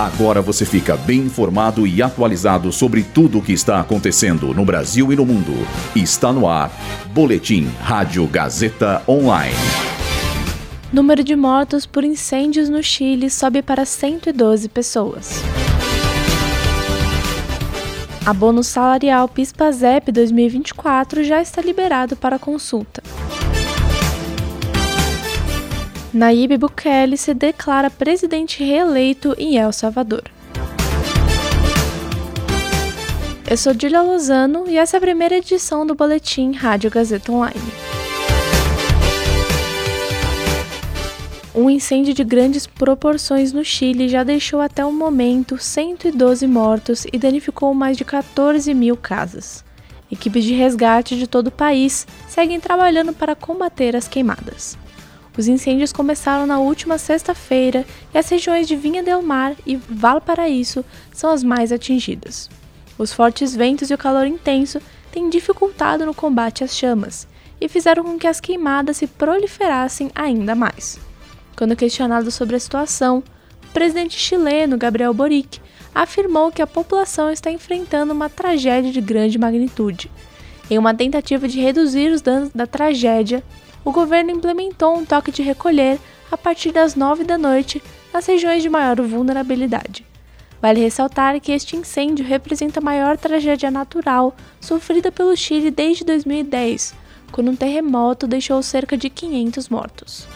Agora você fica bem informado e atualizado sobre tudo o que está acontecendo no Brasil e no mundo. Está no ar. Boletim Rádio Gazeta Online. Número de mortos por incêndios no Chile sobe para 112 pessoas. Abono salarial PISPAZEP 2024 já está liberado para consulta. Nayib Bukele se declara presidente reeleito em El Salvador. Eu sou Dília Lozano e essa é a primeira edição do Boletim Rádio Gazeta Online. Um incêndio de grandes proporções no Chile já deixou até o momento 112 mortos e danificou mais de 14 mil casas. Equipes de resgate de todo o país seguem trabalhando para combater as queimadas. Os incêndios começaram na última sexta-feira e as regiões de Vinha del Mar e Valparaíso são as mais atingidas. Os fortes ventos e o calor intenso têm dificultado no combate às chamas e fizeram com que as queimadas se proliferassem ainda mais. Quando questionado sobre a situação, o presidente chileno Gabriel Boric afirmou que a população está enfrentando uma tragédia de grande magnitude. Em uma tentativa de reduzir os danos da tragédia, o governo implementou um toque de recolher a partir das 9 da noite nas regiões de maior vulnerabilidade. Vale ressaltar que este incêndio representa a maior tragédia natural sofrida pelo Chile desde 2010, quando um terremoto deixou cerca de 500 mortos.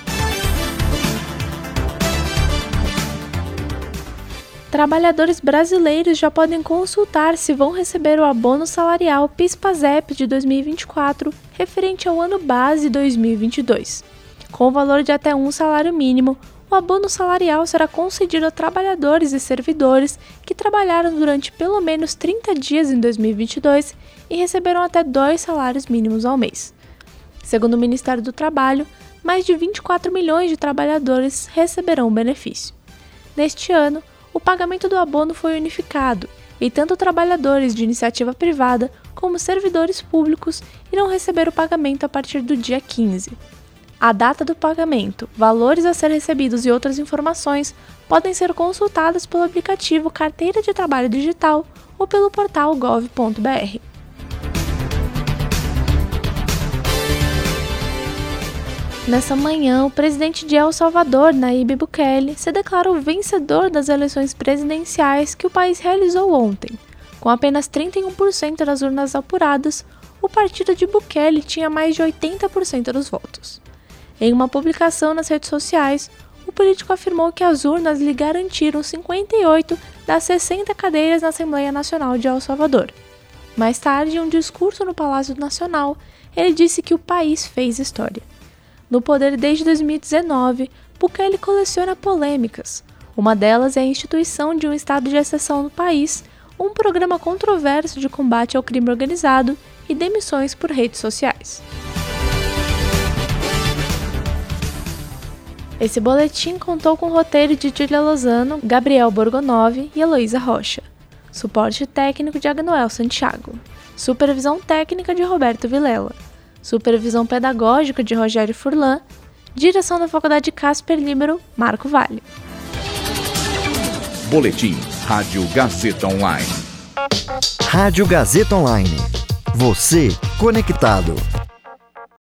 Trabalhadores brasileiros já podem consultar se vão receber o abono salarial PIS/PASEP de 2024 referente ao ano base 2022. Com o valor de até um salário mínimo, o abono salarial será concedido a trabalhadores e servidores que trabalharam durante pelo menos 30 dias em 2022 e receberam até dois salários mínimos ao mês. Segundo o Ministério do Trabalho, mais de 24 milhões de trabalhadores receberão o benefício. Neste ano, o pagamento do abono foi unificado e tanto trabalhadores de iniciativa privada como servidores públicos irão receber o pagamento a partir do dia 15. A data do pagamento, valores a ser recebidos e outras informações podem ser consultadas pelo aplicativo Carteira de Trabalho Digital ou pelo portal gov.br. Nessa manhã, o presidente de El Salvador, Nayib Bukele, se declarou vencedor das eleições presidenciais que o país realizou ontem. Com apenas 31% das urnas apuradas, o partido de Bukele tinha mais de 80% dos votos. Em uma publicação nas redes sociais, o político afirmou que as urnas lhe garantiram 58 das 60 cadeiras na Assembleia Nacional de El Salvador. Mais tarde, em um discurso no Palácio Nacional, ele disse que o país fez história. No poder desde 2019, Bukele coleciona polêmicas. Uma delas é a instituição de um estado de exceção no país, um programa controverso de combate ao crime organizado e demissões por redes sociais. Esse boletim contou com o roteiro de Julia Lozano, Gabriel Borgonov e Heloísa Rocha. Suporte técnico de Agnoel Santiago. Supervisão técnica de Roberto Vilela supervisão pedagógica de Rogério Furlan, direção da Faculdade Casper Libero, Marco Vale. Boletim Rádio Gazeta Online. Rádio Gazeta Online. Você conectado.